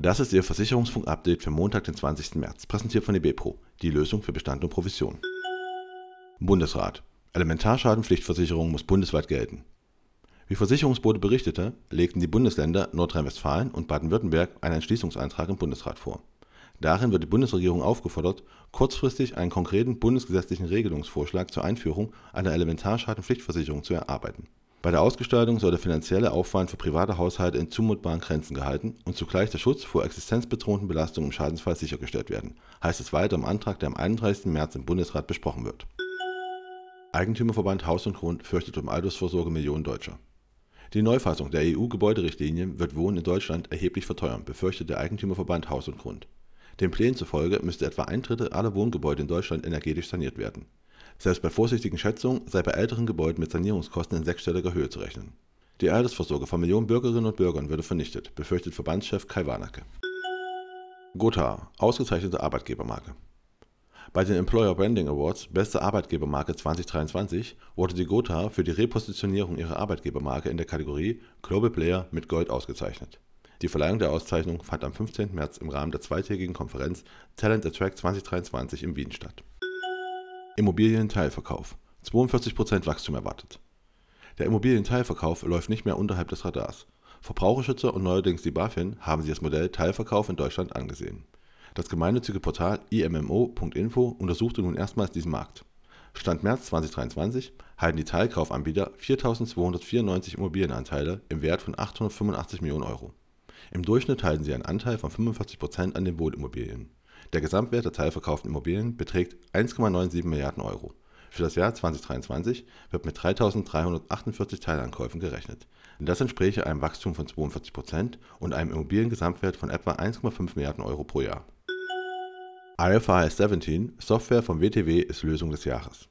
Das ist Ihr Versicherungsfunk-Update für Montag, den 20. März, präsentiert von eBepro, die Lösung für Bestand und Provision. Bundesrat. Elementarschadenpflichtversicherung muss bundesweit gelten. Wie Versicherungsbote berichtete, legten die Bundesländer Nordrhein-Westfalen und Baden-Württemberg einen Entschließungsantrag im Bundesrat vor. Darin wird die Bundesregierung aufgefordert, kurzfristig einen konkreten bundesgesetzlichen Regelungsvorschlag zur Einführung einer Elementarschadenpflichtversicherung zu erarbeiten. Bei der Ausgestaltung soll der finanzielle Aufwand für private Haushalte in zumutbaren Grenzen gehalten und zugleich der Schutz vor existenzbedrohenden Belastungen im Schadensfall sichergestellt werden, heißt es weiter im Antrag, der am 31. März im Bundesrat besprochen wird. Eigentümerverband Haus und Grund fürchtet um Altersvorsorge Millionen Deutscher. Die Neufassung der EU-Gebäuderichtlinie wird Wohnen in Deutschland erheblich verteuern, befürchtet der Eigentümerverband Haus und Grund. Den Plänen zufolge müsste etwa ein Drittel aller Wohngebäude in Deutschland energetisch saniert werden. Selbst bei vorsichtigen Schätzungen sei bei älteren Gebäuden mit Sanierungskosten in sechsstelliger Höhe zu rechnen. Die Altersvorsorge von Millionen Bürgerinnen und Bürgern würde vernichtet, befürchtet Verbandschef Kai Warnacke. Gotha, ausgezeichnete Arbeitgebermarke. Bei den Employer Branding Awards Beste Arbeitgebermarke 2023 wurde die Gotha für die Repositionierung ihrer Arbeitgebermarke in der Kategorie Global Player mit Gold ausgezeichnet. Die Verleihung der Auszeichnung fand am 15. März im Rahmen der zweitägigen Konferenz Talent Attract 2023 in Wien statt. Immobilienteilverkauf. 42% Wachstum erwartet. Der Immobilienteilverkauf läuft nicht mehr unterhalb des Radars. Verbraucherschützer und neuerdings die BaFin haben sich das Modell Teilverkauf in Deutschland angesehen. Das gemeinnützige Portal immo.info untersuchte nun erstmals diesen Markt. Stand März 2023 halten die Teilkaufanbieter 4.294 Immobilienanteile im Wert von 885 Millionen Euro. Im Durchschnitt halten sie einen Anteil von 45% an den Wohnimmobilien. Der Gesamtwert der teilverkauften Immobilien beträgt 1,97 Milliarden Euro. Für das Jahr 2023 wird mit 3.348 Teilankäufen gerechnet. Das entspräche einem Wachstum von 42% und einem Immobiliengesamtwert von etwa 1,5 Milliarden Euro pro Jahr. IFRS 17, Software vom WTW, ist Lösung des Jahres.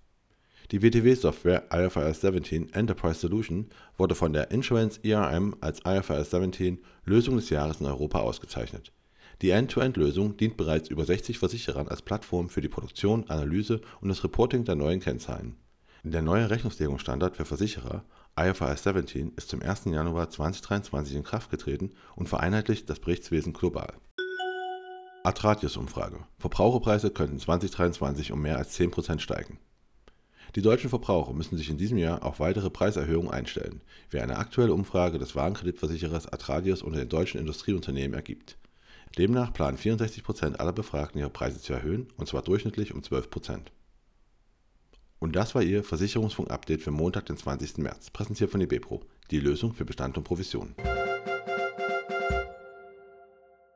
Die WTW-Software IFRS 17 Enterprise Solution wurde von der Insurance ERM als IFRS 17 Lösung des Jahres in Europa ausgezeichnet. Die End-to-End-Lösung dient bereits über 60 Versicherern als Plattform für die Produktion, Analyse und das Reporting der neuen Kennzahlen. Der neue Rechnungslegungsstandard für Versicherer IFRS 17 ist zum 1. Januar 2023 in Kraft getreten und vereinheitlicht das Berichtswesen global. Atradius-Umfrage. Verbraucherpreise könnten 2023 um mehr als 10% steigen. Die deutschen Verbraucher müssen sich in diesem Jahr auf weitere Preiserhöhungen einstellen, wie eine aktuelle Umfrage des Warenkreditversicherers Atradius unter den deutschen Industrieunternehmen ergibt. Demnach planen 64% aller Befragten ihre Preise zu erhöhen, und zwar durchschnittlich um 12%. Und das war Ihr Versicherungsfunk-Update für Montag, den 20. März, präsentiert von eBepro, die Lösung für Bestand und Provision.